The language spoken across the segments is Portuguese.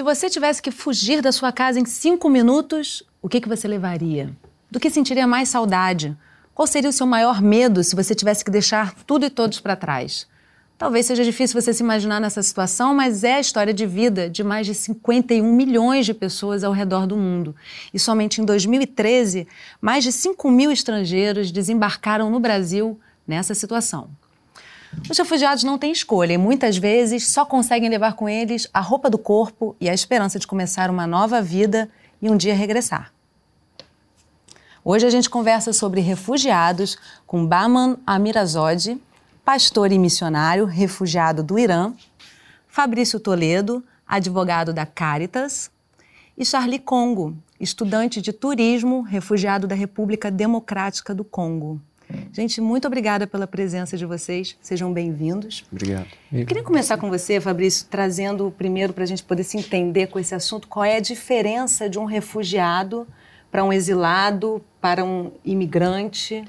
Se você tivesse que fugir da sua casa em cinco minutos, o que, que você levaria? Do que sentiria mais saudade? Qual seria o seu maior medo se você tivesse que deixar tudo e todos para trás? Talvez seja difícil você se imaginar nessa situação, mas é a história de vida de mais de 51 milhões de pessoas ao redor do mundo. E somente em 2013, mais de 5 mil estrangeiros desembarcaram no Brasil nessa situação. Os refugiados não têm escolha e muitas vezes só conseguem levar com eles a roupa do corpo e a esperança de começar uma nova vida e um dia regressar. Hoje a gente conversa sobre refugiados com Baman Amirazodi, pastor e missionário refugiado do Irã, Fabrício Toledo, advogado da Caritas, e Charlie Congo, estudante de turismo refugiado da República Democrática do Congo. Gente, muito obrigada pela presença de vocês. Sejam bem-vindos. Obrigado. Eu queria começar com você, Fabrício, trazendo primeiro para a gente poder se entender com esse assunto qual é a diferença de um refugiado para um exilado, para um imigrante.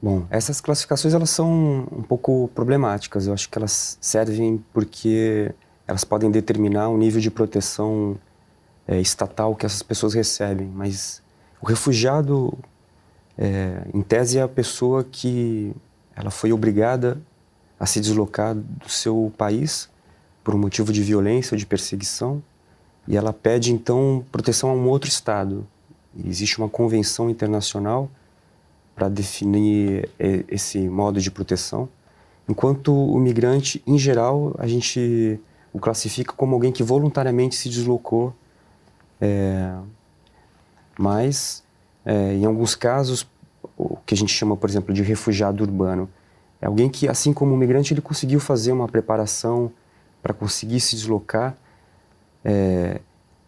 Bom, essas classificações elas são um pouco problemáticas. Eu acho que elas servem porque elas podem determinar o nível de proteção é, estatal que essas pessoas recebem. Mas o refugiado é, em tese, é a pessoa que ela foi obrigada a se deslocar do seu país por um motivo de violência ou de perseguição e ela pede então proteção a um outro estado. E existe uma convenção internacional para definir esse modo de proteção, enquanto o migrante, em geral, a gente o classifica como alguém que voluntariamente se deslocou, é, mas é, em alguns casos, o que a gente chama, por exemplo, de refugiado urbano, é alguém que, assim como o migrante, ele conseguiu fazer uma preparação para conseguir se deslocar. É,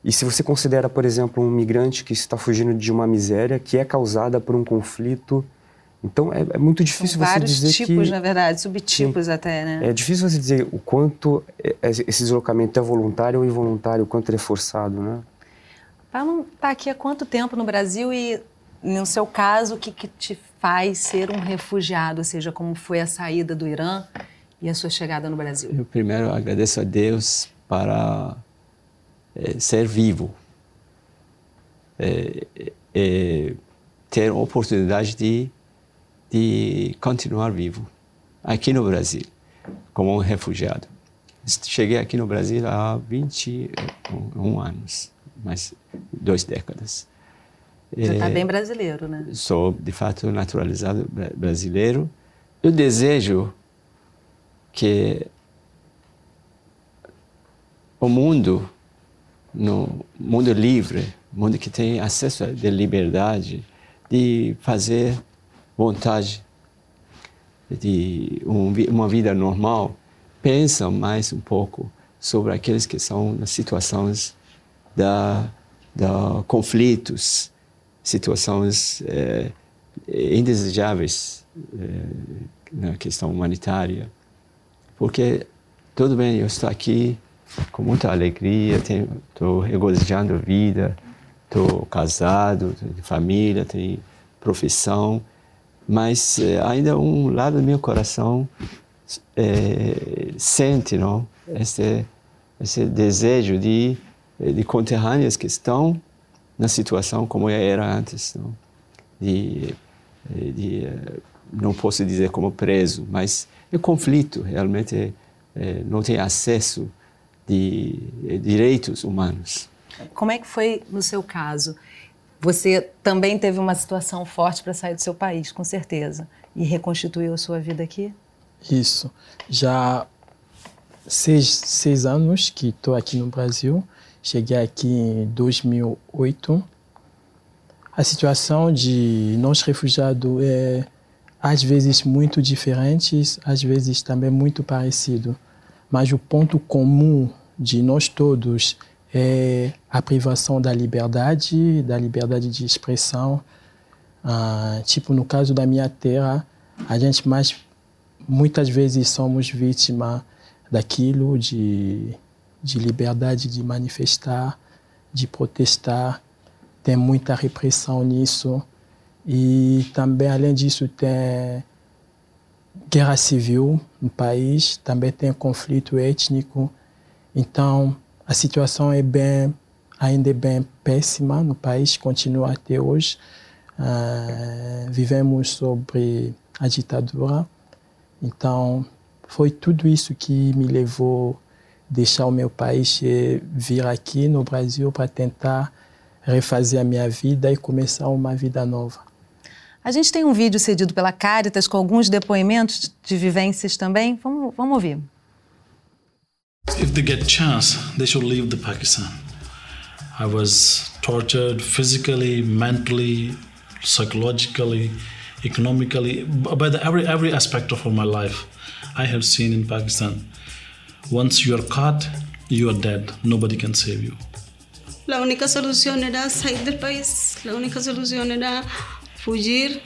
e se você considera, por exemplo, um migrante que está fugindo de uma miséria que é causada por um conflito, então é, é muito difícil São você dizer tipos, que... tipos, na verdade, subtipos sim, até, né? É difícil você dizer o quanto esse deslocamento é voluntário ou involuntário, o quanto ele é forçado, né? Paulo está aqui há quanto tempo no Brasil e, no seu caso, o que, que te faz ser um refugiado? Ou seja, como foi a saída do Irã e a sua chegada no Brasil? Eu primeiro agradeço a Deus para é, ser vivo, é, é, ter a oportunidade de, de continuar vivo aqui no Brasil, como um refugiado. Cheguei aqui no Brasil há 21 anos mais duas décadas. Você está é, bem brasileiro, né? Sou, de fato, naturalizado brasileiro. Eu desejo que o mundo, no mundo livre, mundo que tem acesso à liberdade, de fazer vontade de um, uma vida normal, pensam mais um pouco sobre aqueles que são nas situações da, da conflitos, situações é, indesejáveis é, na questão humanitária. Porque, tudo bem, eu estou aqui com muita alegria, estou regozijando a vida, estou casado, tenho família, tenho profissão, mas é, ainda um lado do meu coração é, sente não? Esse, esse desejo de de conterrâneas que estão na situação como era antes, não? De, eh, de, eh, não posso dizer como preso, mas é conflito, realmente é, não tem acesso de direitos humanos. Como é que foi no seu caso? Você também teve uma situação forte para sair do seu país, com certeza, e reconstituiu a sua vida aqui? Isso. Já seis, seis anos que estou aqui no Brasil Cheguei aqui em 2008. A situação de nós refugiados é às vezes muito diferente, às vezes também muito parecido. Mas o ponto comum de nós todos é a privação da liberdade, da liberdade de expressão. Ah, tipo, no caso da minha terra, a gente mais muitas vezes somos vítima daquilo de de liberdade de manifestar, de protestar. Tem muita repressão nisso. E também, além disso, tem guerra civil no país, também tem conflito étnico. Então, a situação é bem, ainda é bem péssima no país, continua até hoje. Uh, vivemos sobre a ditadura, então foi tudo isso que me levou deixar o meu país e vir aqui no Brasil para tentar refazer a minha vida e começar uma vida nova. A gente tem um vídeo cedido pela Caritas com alguns depoimentos de vivências também. Vamos, vamos ouvir. If they get chance, they should leave the Pakistan. I was tortured physically, mentally, psychologically, economically, by the, every every aspect of my life. I have seen in Pakistan. Once you are caught, you are dead. Nobody can save you. La única solución era salir del país. La única solución era fugir.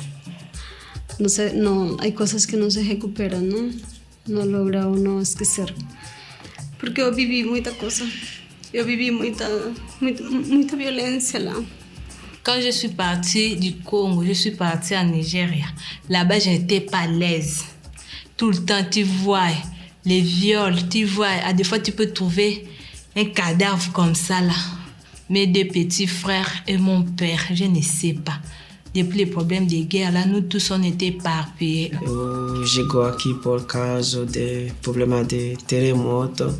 No sé, no, hay cosas que no se recuperan, ¿no? No logra uno esquecer. Porque eu vivi muita coisa. Eu vivi muita, muita, muita violência lá. Quand je suis partie du Congo, je suis partie en Nigeria. Là-bas, j'étais pas à l'aise. Tout le temps, tu vois les viols, tu vois, à des fois, tu peux trouver un cadavre comme ça là. Mes deux petits frères et mon père, je ne sais pas. Depuis les problèmes de guerre, là, nous tous, on était éparpillés. Eu chego aqui por causa de problema de terremoto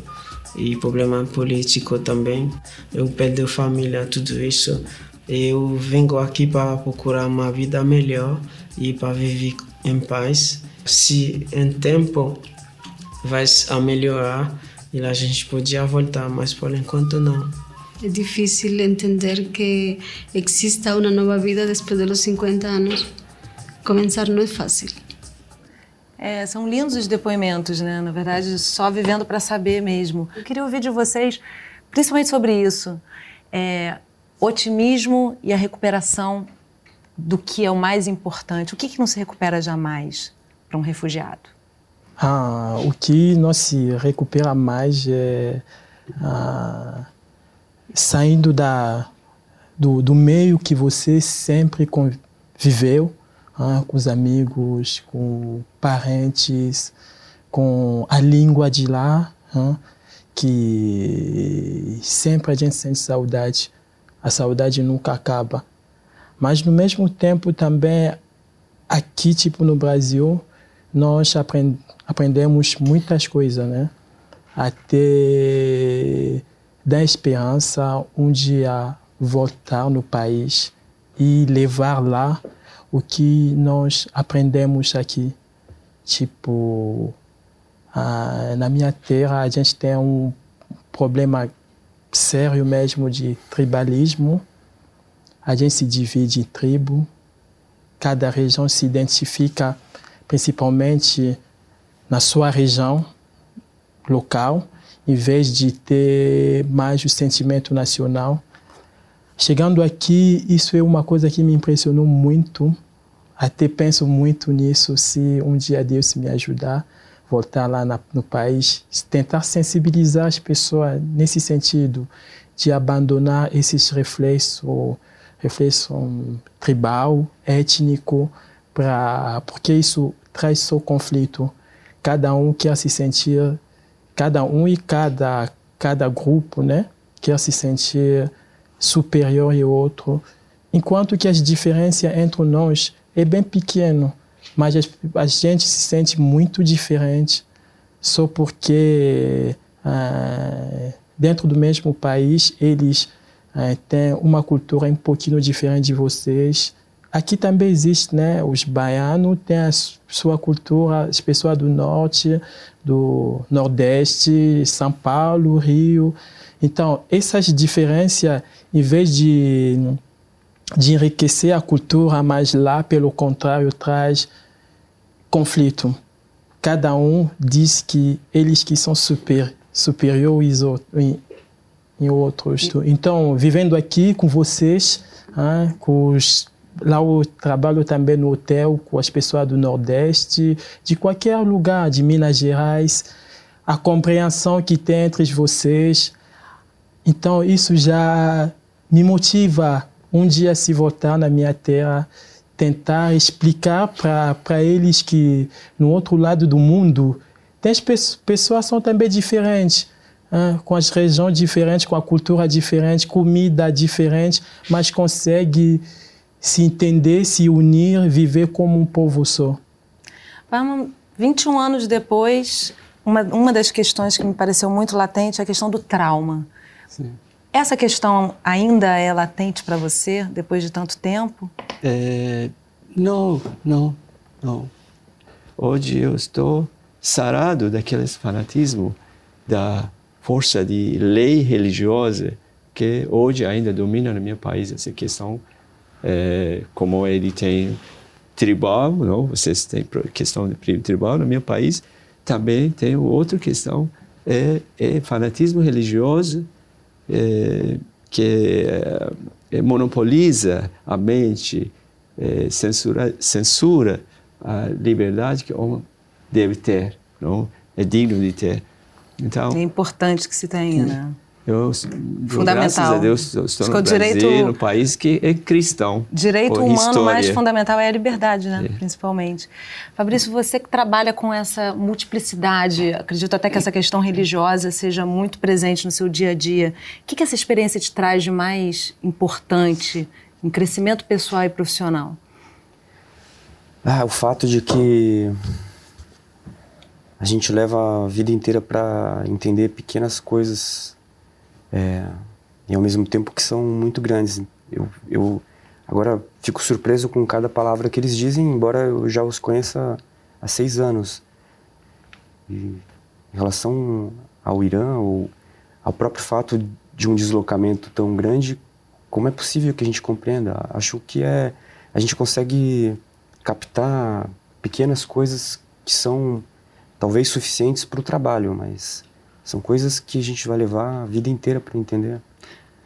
e problema político também. Eu perdi família, tudo isso. Eu venho aqui para procurar uma vida melhor e para viver em paz. Se em tempo vai a melhorar, e a gente podia voltar, mas por enquanto não. É difícil entender que exista uma nova vida depois dos 50 anos. Começar não é fácil. É, são lindos os depoimentos, né? Na verdade, só vivendo para saber mesmo. Eu queria ouvir de vocês, principalmente sobre isso. É, otimismo e a recuperação do que é o mais importante. O que, que não se recupera jamais para um refugiado? Ah, o que não se recupera mais é ah, saindo da, do, do meio que você sempre viveu, ah, com os amigos, com parentes, com a língua de lá, ah, que sempre a gente sente saudade. A saudade nunca acaba. Mas no mesmo tempo também aqui, tipo no Brasil, nós aprend aprendemos muitas coisas, né? Até da esperança um dia voltar no país e levar lá o que nós aprendemos aqui. Tipo, ah, na minha terra a gente tem um problema sério mesmo de tribalismo. A gente se divide em tribo. Cada região se identifica principalmente na sua região local em vez de ter mais o sentimento nacional. Chegando aqui, isso é uma coisa que me impressionou muito. Até penso muito nisso, se um dia Deus me ajudar, voltar lá na, no país, tentar sensibilizar as pessoas nesse sentido, de abandonar esses reflexos, reflexo tribal, étnico, pra, porque isso traz só conflito. Cada um quer se sentir cada um e cada, cada grupo né, quer se sentir superior ao outro, enquanto que as diferenças entre nós é bem pequeno, mas a, gente se sente muito diferente só porque ah, dentro do mesmo país eles ah, têm uma cultura um pouquinho diferente de vocês, Aqui também existe, né? Os baianos têm a sua cultura, as pessoas do norte, do nordeste, São Paulo, Rio. Então, essas diferenças, em vez de, de enriquecer a cultura, mas lá, pelo contrário, traz conflito. Cada um diz que eles que são super, superiores em, em outros. Então, vivendo aqui com vocês, hein, com os Lá eu trabalho também no hotel com as pessoas do Nordeste, de qualquer lugar, de Minas Gerais, a compreensão que tem entre vocês. Então, isso já me motiva um dia se voltar na minha terra, tentar explicar para eles que no outro lado do mundo tem pessoas são também diferentes. ah, com as regiões diferentes, com a cultura diferente, comida diferente, mas consegue se entender, se unir, viver como um povo só. Vamos, 21 anos depois, uma, uma das questões que me pareceu muito latente é a questão do trauma. Sim. Essa questão ainda é latente para você depois de tanto tempo? É, não, não, não. Hoje eu estou sarado daqueles fanatismo da força de lei religiosa que hoje ainda domina no meu país essa questão é, como ele tem tribal não vocês têm questão de tribal no meu país também tem outra questão é, é fanatismo religioso é, que é, monopoliza a mente é, censura censura a liberdade que o homem deve ter não é digno de ter então, é importante que se tenha, né? Eu, Fundamental. graças a Deus, estou no Brasil, direito, no país que é cristão. Direito humano história. mais fundamental é a liberdade, né? É. Principalmente. Fabrício, você que trabalha com essa multiplicidade, acredito até que essa questão religiosa seja muito presente no seu dia a dia. O que, que essa experiência te traz de mais importante em crescimento pessoal e profissional? Ah, o fato de que a gente leva a vida inteira para entender pequenas coisas é, e ao mesmo tempo que são muito grandes. Eu, eu agora fico surpreso com cada palavra que eles dizem, embora eu já os conheça há seis anos. E em relação ao Irã ou ao próprio fato de um deslocamento tão grande, como é possível que a gente compreenda? Acho que é a gente consegue captar pequenas coisas que são talvez suficientes para o trabalho, mas são coisas que a gente vai levar a vida inteira para entender.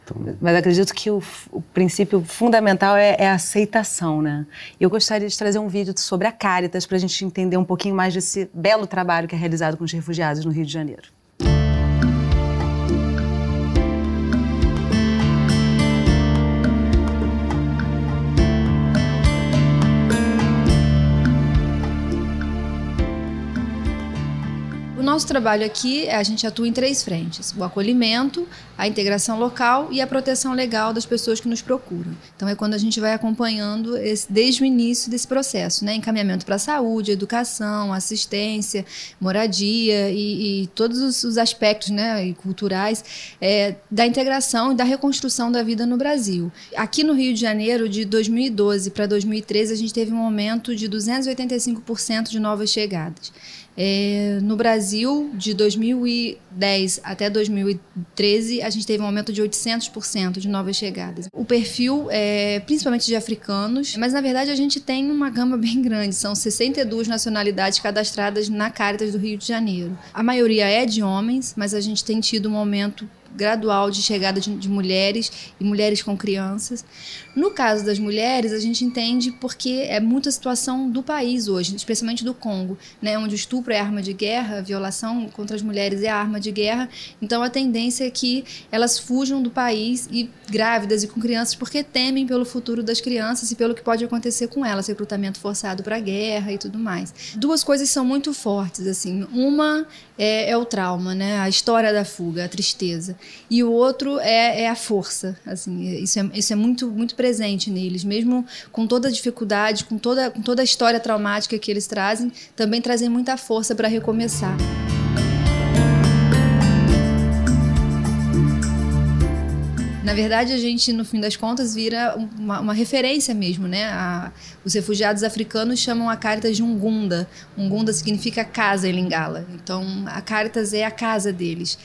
Então... Mas acredito que o, o princípio fundamental é, é, a aceitação, né? Eu gostaria de trazer um vídeo sobre a Caritas para a gente entender um pouquinho mais desse belo trabalho que é realizado com os refugiados no Rio de Janeiro. Nosso trabalho aqui, a gente atua em três frentes: o acolhimento, a integração local e a proteção legal das pessoas que nos procuram. Então é quando a gente vai acompanhando esse, desde o início desse processo, né? Encaminhamento para a saúde, educação, assistência, moradia e, e todos os, os, aspectos, né, culturais é, da integração e da reconstrução da vida no Brasil. Aqui no Rio de Janeiro, de 2012 para 2013, a gente teve um aumento de 285% de novas chegadas. É, no Brasil, de 2010 até 2013, a gente teve um aumento de 800% de novas chegadas. O perfil é principalmente de africanos, mas na verdade a gente tem uma gama bem grande. São 62 nacionalidades cadastradas na Caritas do Rio de Janeiro. A maioria é de homens, mas a gente tem tido um aumento gradual de chegada de, de, mulheres e mulheres com crianças. No caso das mulheres, a gente entende porque é muita situação do país hoje, especialmente do Congo, né, onde o estupro é arma de guerra, a violação contra as mulheres é arma de guerra. Então a tendência é que elas fujam do país e grávidas e com crianças porque temem pelo futuro das crianças e pelo que pode acontecer com elas, recrutamento forçado para a guerra e tudo mais. Duas coisas são muito fortes assim. Uma é, é o trauma, né, a história da fuga, a tristeza e o outro é, é a força. Assim, isso é, isso é muito, muito presente neles, mesmo com toda a dificuldade, com toda, com toda a história traumática que eles trazem, também trazem muita força para recomeçar. Na verdade, a gente, no fim das contas, vira uma, uma referência mesmo, né? A, os refugiados africanos chamam a Caritas de Ungunda. Ungunda significa casa em Lingala. Então, a Caritas é a casa deles.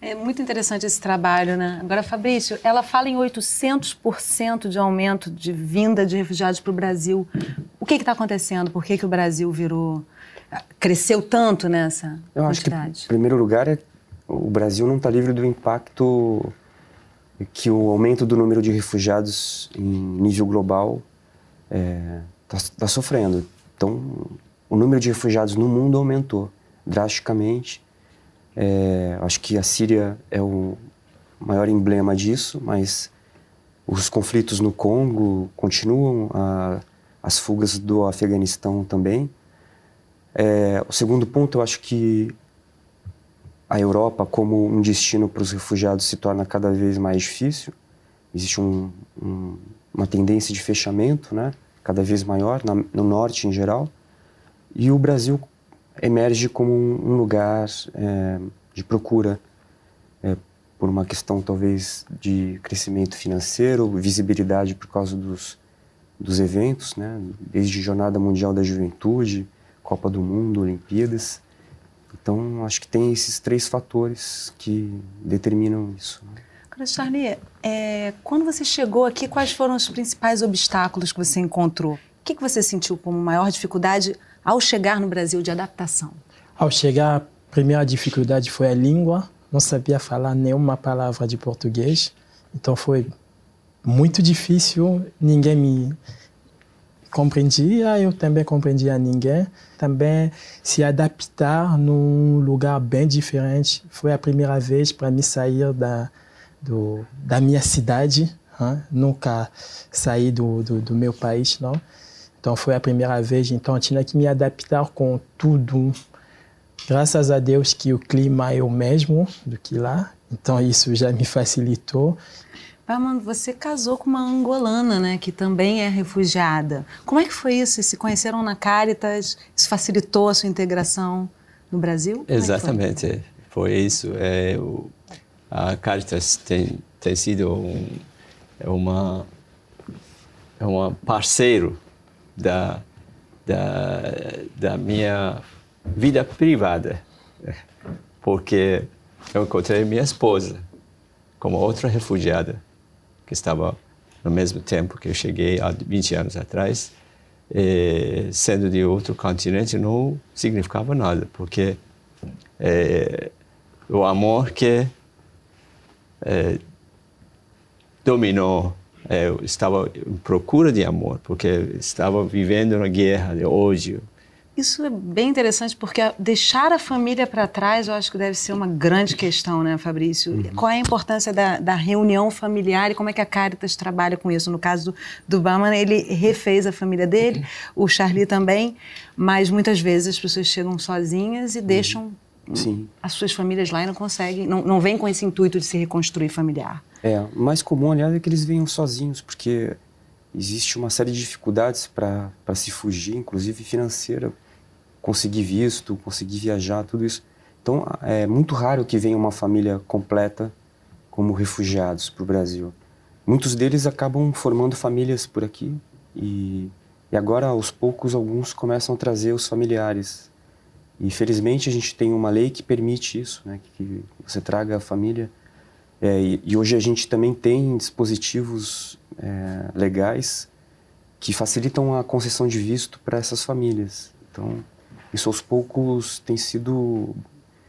É muito interessante esse trabalho, né? Agora, Fabrício, ela fala em 800% de aumento de vinda de refugiados para o Brasil. O que está acontecendo? Por que, que o Brasil virou. cresceu tanto nessa Eu quantidade? acho que, em primeiro lugar, é, o Brasil não está livre do impacto que o aumento do número de refugiados em nível global está é, tá, tá sofrendo. Então, o número de refugiados no mundo aumentou drasticamente é, acho que a Síria é o maior emblema disso, mas os conflitos no Congo continuam, a, as fugas do Afeganistão também. É, o segundo ponto, eu acho que a Europa como um destino para os refugiados se torna cada vez mais difícil. Existe um, um, uma tendência de fechamento, né? cada vez maior, na, no norte em geral. E o Brasil emerge como um, lugar é, de procura é, por uma questão talvez de crescimento financeiro, visibilidade por causa dos, dos eventos, né? desde Jornada Mundial da Juventude, Copa do Mundo, Olimpíadas. Então, acho que tem esses três fatores que determinam isso. Né? Charlie, é, quando você chegou aqui, quais foram os principais obstáculos que você encontrou? O que, que você sentiu como maior dificuldade ao chegar no Brasil de adaptação? Ao chegar, a primeira dificuldade foi a língua. Não sabia falar nenhuma palavra de português. Então, foi muito difícil. Ninguém me compreendia, eu também compreendia ninguém. Também se adaptar num lugar bem diferente. Foi a primeira vez para mim sair da, do, da minha cidade. Hein? Nunca saí do, do, do, meu país, não. Então foi a primeira vez. Então eu tinha que me adaptar com tudo. Graças a Deus que o clima é o mesmo do que lá. Então isso já me facilitou. Parmando, você casou com uma angolana, né, que também é refugiada. Como é que foi isso? Se conheceram na Caritas? Isso facilitou a sua integração no Brasil? Como Exatamente, foi? foi? isso. É, o, a Caritas tem, tem sido um, é uma é uma parceiro da, da, da minha vida privada, porque eu encontrei minha esposa como outra refugiada que estava no mesmo tempo que eu cheguei há 20 anos atrás, e, sendo de outro continente, não significava nada, porque é, o amor que é, dominou, eu estava em procura de amor, porque estava vivendo uma guerra de ódio, isso é bem interessante porque deixar a família para trás, eu acho que deve ser uma grande questão, né, Fabrício? Uhum. Qual é a importância da, da, reunião familiar e como é que a Caritas trabalha com isso? No caso do, do ele refez a família dele, uhum. o Charlie também, mas muitas vezes as pessoas chegam sozinhas e deixam uhum. as suas famílias lá não conseguem, não, não vêm com esse intuito de se reconstruir familiar. É, o mais comum, aliás, é que eles venham sozinhos, porque existe uma série de dificuldades para se fugir, inclusive financeira conseguir visto, conseguir viajar, tudo isso. Então, é muito raro que venha uma família completa como refugiados para o Brasil. Muitos deles acabam formando famílias por aqui e, e agora, aos poucos, alguns começam a trazer os familiares. E, felizmente, a gente tem uma lei que permite isso, né, que você traga a família. É, e, e, hoje a gente também tem dispositivos é, legais que facilitam a concessão de visto para essas famílias. Então, isso aos poucos tem sido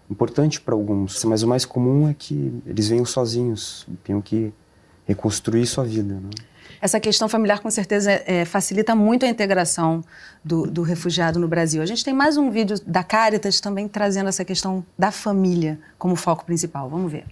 importante para alguns, mas o mais comum é que eles venham sozinhos, tenham que reconstruir sua vida. Né? Essa questão familiar, com certeza, é, facilita muito a integração do, do, refugiado no Brasil. A gente tem mais um vídeo da Caritas também trazendo essa questão da família como foco principal. Vamos ver.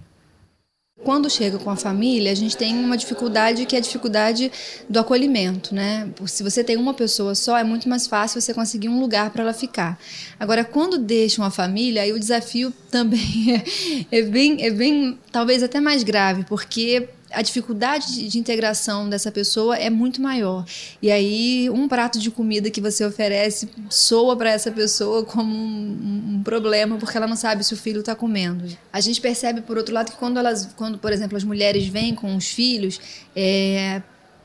Quando chega com a família, a gente tem uma dificuldade que é a dificuldade do acolhimento, né? Se você tem uma pessoa só, é muito mais fácil você conseguir um lugar para ela ficar. Agora, quando deixam a família, aí o desafio também é, é, bem, é bem, talvez até mais grave, porque a dificuldade de integração dessa pessoa é muito maior. E aí, um prato de comida que você oferece soa para essa pessoa como um, um, problema, porque ela não sabe se o filho está comendo. A gente percebe, por outro lado, que quando, elas, quando por exemplo, as mulheres vêm com os filhos, é,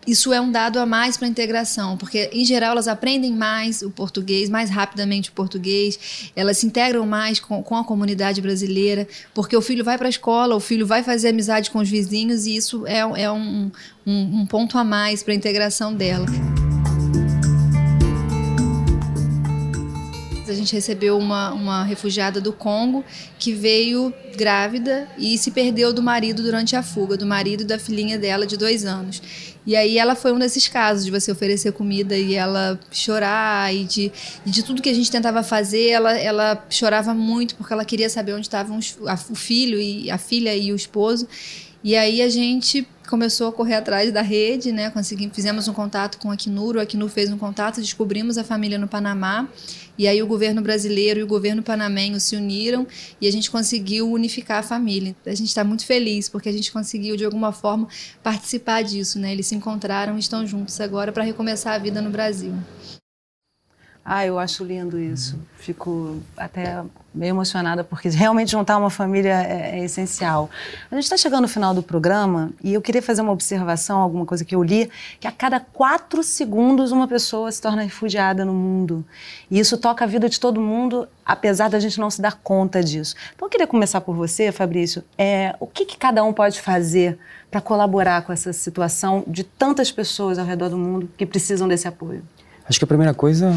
isso é um dado a mais para a integração, porque em geral elas aprendem mais o português, mais rapidamente o português, elas se integram mais com, com a comunidade brasileira, porque o filho vai para a escola, o filho vai fazer amizade com os vizinhos e isso é, é um, um, um ponto a mais para a integração dela. A gente recebeu uma, uma refugiada do Congo que veio grávida e se perdeu do marido durante a fuga, do marido e da filhinha dela de dois anos. E aí ela foi um desses casos de você oferecer comida e ela chorar e de, e de tudo que a gente tentava fazer, ela, ela chorava muito porque ela queria saber onde estavam o filho e a filha e o esposo. E aí a gente começou a correr atrás da rede, né? Conseguimos, fizemos um contato com a Acnur, o Acnur fez um contato, descobrimos a família no Panamá. E aí o governo brasileiro e o governo panamenho se uniram e a gente conseguiu unificar a família. A gente está muito feliz porque a gente conseguiu de alguma forma participar disso, né? Eles se encontraram e estão juntos agora para recomeçar a vida no Brasil. Ah, eu acho lindo isso. Fico até meio emocionada, porque realmente juntar uma família é, é essencial. A gente está chegando no final do programa e eu queria fazer uma observação, alguma coisa que eu li, que a cada quatro segundos uma pessoa se torna refugiada no mundo. E isso toca a vida de todo mundo, apesar da gente não se dar conta disso. Então eu queria começar por você, Fabrício. É, o que, que cada um pode fazer para colaborar com essa situação de tantas pessoas ao redor do mundo que precisam desse apoio? Acho que a primeira coisa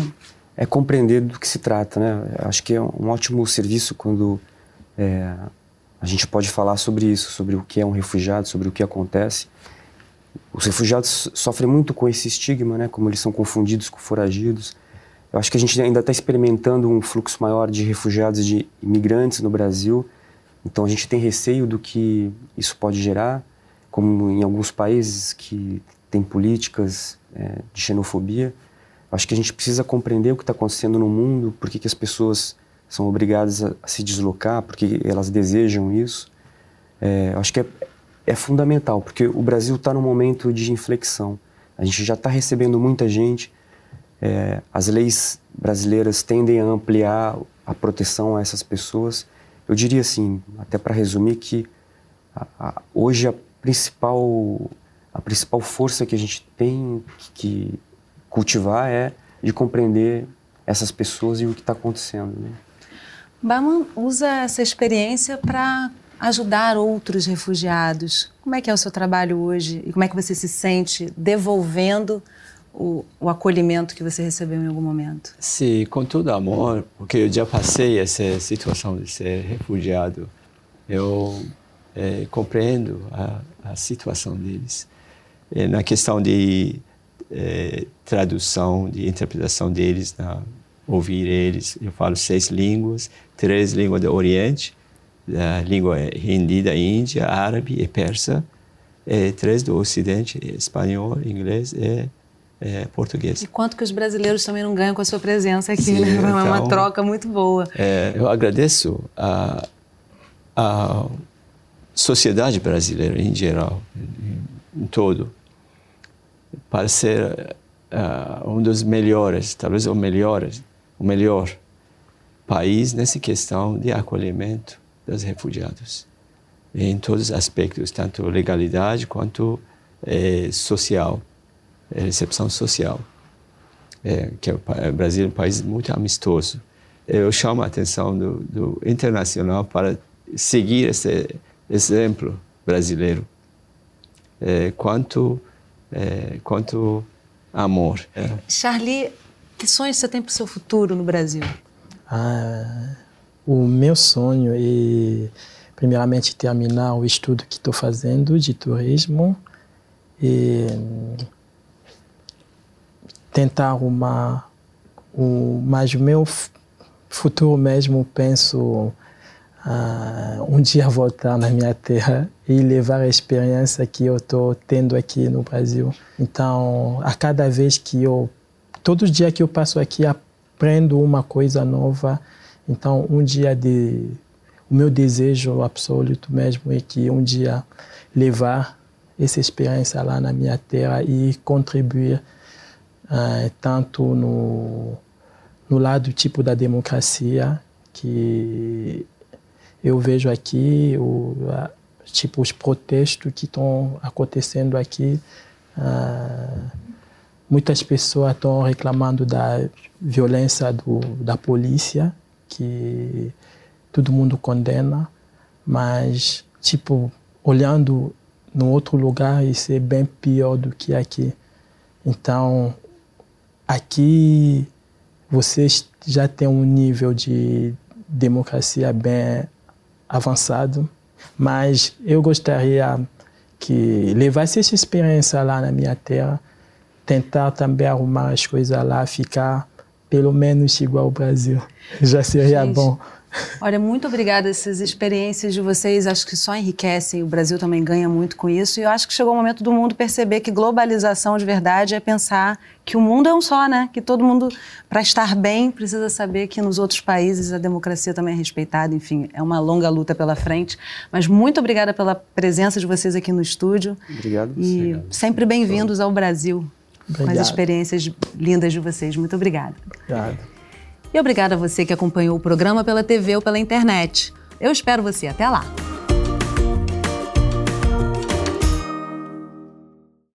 é compreender do que se trata, né? Acho que é um ótimo serviço quando é, a gente pode falar sobre isso, sobre o que é um refugiado, sobre o que acontece. Os refugiados sofrem muito com esse estigma, né? Como eles são confundidos com foragidos. Eu acho que a gente ainda está experimentando um fluxo maior de refugiados e de imigrantes no Brasil. Então a gente tem receio do que isso pode gerar, como em alguns países que têm políticas é, de xenofobia. Acho que a gente precisa compreender o que está acontecendo no mundo, por que, que as pessoas são obrigadas a, a se deslocar, porque elas desejam isso. É, acho que é, é fundamental, porque o Brasil está num momento de inflexão. A gente já está recebendo muita gente. É, as leis brasileiras tendem a ampliar a proteção a essas pessoas. Eu diria assim, até para resumir, que a, a, hoje a principal, a principal força que a gente tem que, cultivar é de compreender essas pessoas e o que está acontecendo. Né? Baman usa essa experiência para ajudar outros refugiados. Como é que é o seu trabalho hoje e como é que você se sente devolvendo o, o acolhimento que você recebeu em algum momento? Sim, com todo amor, porque eu já passei essa situação de ser refugiado. Eu é, compreendo a, a situação deles. É, na questão de é, tradução, de interpretação deles, na, ouvir eles. Eu falo seis línguas, três línguas do Oriente, a língua hindi da Índia, árabe e persa, e três do Ocidente, espanhol, inglês e é, português. E quanto que os brasileiros também não ganham com a sua presença aqui, Sim, né? É uma então, troca muito boa. É, eu agradeço a, a sociedade brasileira em geral, em, em todo, para ser uh, um dos melhores, talvez o melhor, o melhor país nessa questão de acolhimento dos refugiados em todos os aspectos, tanto legalidade quanto eh, social, eh, recepção social. É, que o, o Brasil é um país muito amistoso. Eu chamo a atenção do, do internacional para seguir esse exemplo brasileiro. É, quanto é, quanto amor. É. Charlie, que sonhos você tem para o seu futuro no Brasil? Ah, o meu sonho é, primeiramente, terminar o estudo que estou fazendo de turismo e tentar uma, o, mas o meu futuro mesmo penso uh, um dia voltar na minha terra e levar a experiência que eu estou tendo aqui no Brasil. Então, a cada vez que eu, todos os dias que eu passo aqui, aprendo uma coisa nova. Então, um dia de, o meu desejo absoluto mesmo é que um dia levar essa experiência lá na minha terra e contribuir uh, tanto no no lado tipo da democracia que eu vejo aqui o, tipo os protestos que estão acontecendo aqui. Ah, muitas pessoas estão reclamando da violência do, da polícia, que todo mundo condena, mas tipo olhando no outro lugar isso é bem pior do que aqui. Então aqui vocês já têm um nível de democracia bem avançado, mas eu gostaria que levar essa experiência lá na minha terra, tentar também arrumar as coisas lá, ficar pelo menos igual ao Brasil. Já seria Gente, bom. Olha, muito obrigada. Essas experiências de vocês acho que só enriquecem. O Brasil também ganha muito com isso. E eu acho que chegou o momento do mundo perceber que globalização de verdade é pensar que o mundo é um só, né? Que todo mundo, para estar bem, precisa saber que nos outros países a democracia também é respeitada. Enfim, é uma longa luta pela frente. Mas muito obrigada pela presença de vocês aqui no estúdio. Obrigado. E Obrigado. sempre bem-vindos ao Brasil. Com Obrigado. as experiências lindas de vocês. Muito obrigada. Obrigado. E obrigada a você que acompanhou o programa pela TV ou pela internet. Eu espero você. Até lá!